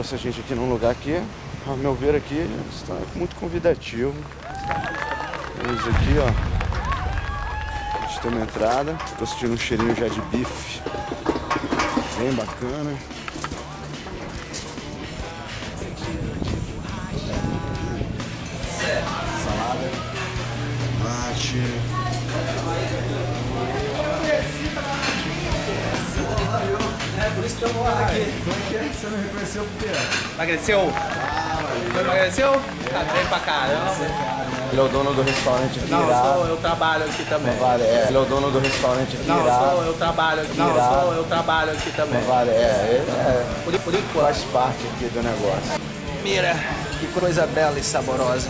trouxe a gente aqui num lugar que, ao meu ver aqui, está muito convidativo. Vamos aqui, ó. A gente tem uma entrada. Tô sentindo um cheirinho já de bife. Bem bacana. Salada. Mate. Por que eu vou aqui. Como é que é? Você não reconheceu por quê? Emagreceu? Você emagreceu? Tá bem pra caramba. Ele é o dono do restaurante aqui. Não, eu, sou, eu trabalho aqui também. Vale, é. Ele é o dono do restaurante aqui. Não, eu irado. sou, eu trabalho aqui. Não, eu Irado. sou, eu trabalho aqui também. Vale, é. Ele é, Por, por enquanto. faz parte aqui do negócio. Mira, que coisa bela e saborosa.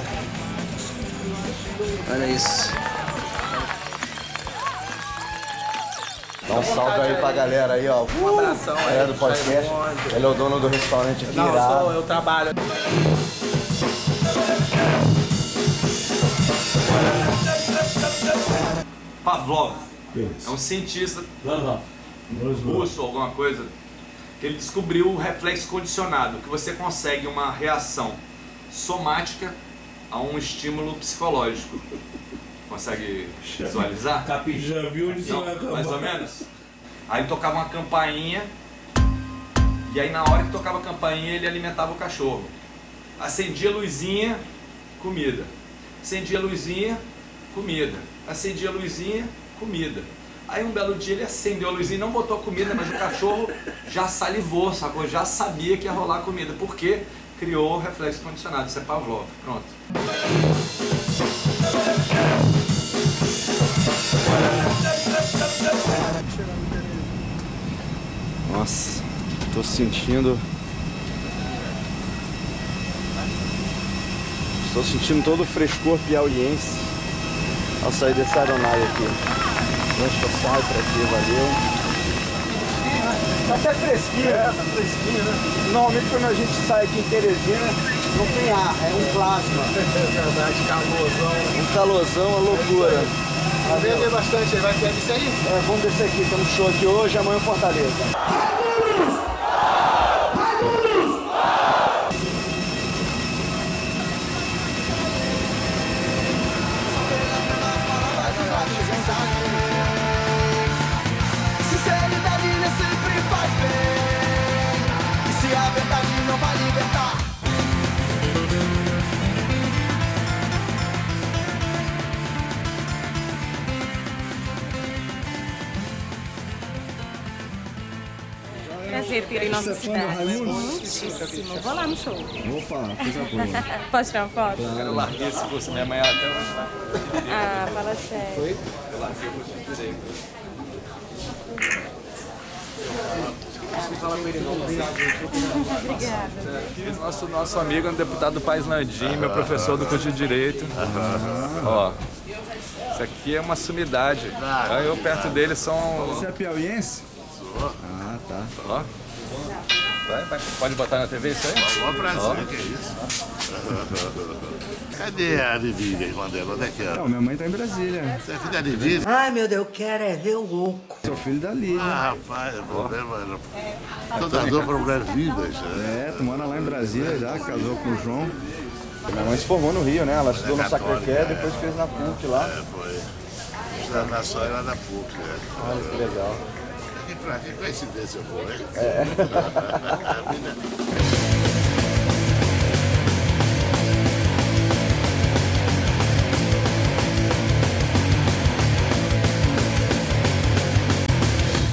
Olha isso. Dá um salve aí pra galera aí, ó. Um abração aí. Galera do podcast. Ele é o dono do restaurante aqui. Não, sou, eu trabalho. Pavlov é um cientista russo, alguma coisa, ele descobriu o reflexo condicionado, que você consegue uma reação somática a um estímulo psicológico. Consegue visualizar? Já viu onde isso acabar? mais ou menos. Aí tocava uma campainha e aí na hora que tocava a campainha ele alimentava o cachorro. Acendia a luzinha, comida. Acendia a luzinha, comida. Acendia a luzinha, comida. Aí um belo dia ele acendeu a luzinha, não botou comida, mas o cachorro já salivou, sacou? Já sabia que ia rolar comida. Por quê? Criou o reflexo condicionado. Isso é Pavlov. Pronto. Nossa, tô sentindo. Estou sentindo todo o frescor piauiense ao sair dessa aeronave aqui. Vamos passar por aqui, valeu. Tá até fresquinho. É, tá fresquinho, né? Normalmente quando a gente sai aqui em Teresina, não tem ar, é um plasma. É verdade, calorzão. Um calorzão, uma loucura. Vai beber bastante aí, vai beber isso aí? É, vamos descer aqui, temos show aqui hoje, amanhã em Fortaleza. Prazer ter em nossa é do cidade. Muitíssimo. Vou lá no show. Opa, coisa boa. Posso tirar uma foto? Eu larguei esse curso, minha mãe até hoje. Ah, fala sério. Eu larguei o curso de direito. Obrigada. Nosso, nosso amigo é um deputado Paz Landim, meu professor do curso de Direito. Ó, isso aqui é uma sumidade. Eu perto dele são. Você é piauiense? Ah, tá. Ó. Vai, vai. Pode botar na TV isso aí? Ó, prazer, que é isso? Cadê a Vivi, a irmã dela? Onde é que é? Não, minha mãe tá em Brasília. Você é filha de Vivi? Ai, meu Deus, eu quero é ver o louco. Sou filho da Lídia. Ah, rapaz, o problema era... Todas duas foram mulheres lindas. né? É, tu mora lá em Brasília já, casou com o João. Minha mãe se formou no Rio, né? Ela estudou no Sacré-Cœur, depois fez na PUC lá. É, foi. Estudar na só era da PUC, né? Olha que legal. Que, pra, que coincidência boa, hein? É.